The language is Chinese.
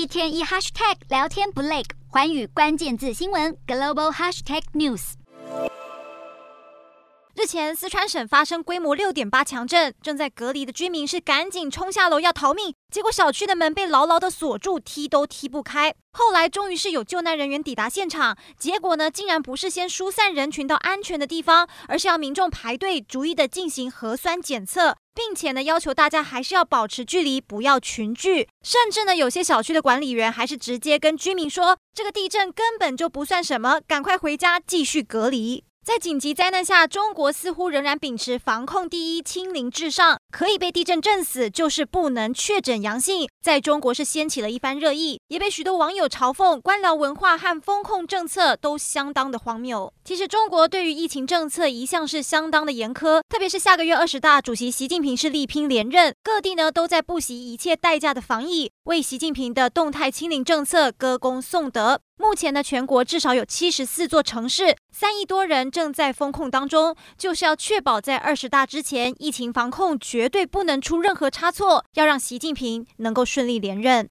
一天一 hashtag 聊天不累，寰宇关键字新闻 global hashtag news。日前，四川省发生规模六点八强震，正在隔离的居民是赶紧冲下楼要逃命，结果小区的门被牢牢的锁住，踢都踢不开。后来终于是有救难人员抵达现场，结果呢，竟然不是先疏散人群到安全的地方，而是要民众排队逐一的进行核酸检测，并且呢，要求大家还是要保持距离，不要群聚。甚至呢，有些小区的管理员还是直接跟居民说，这个地震根本就不算什么，赶快回家继续隔离。在紧急灾难下，中国似乎仍然秉持防控第一、清零至上，可以被地震震死，就是不能确诊阳性。在中国是掀起了一番热议，也被许多网友嘲讽官僚文化和风控政策都相当的荒谬。其实中国对于疫情政策一向是相当的严苛，特别是下个月二十大，主席习近平是力拼连任，各地呢都在不惜一切代价的防疫，为习近平的动态清零政策歌功颂德。目前呢，全国至少有七十四座城市，三亿多人正在风控当中，就是要确保在二十大之前，疫情防控绝对不能出任何差错，要让习近平能够顺利连任。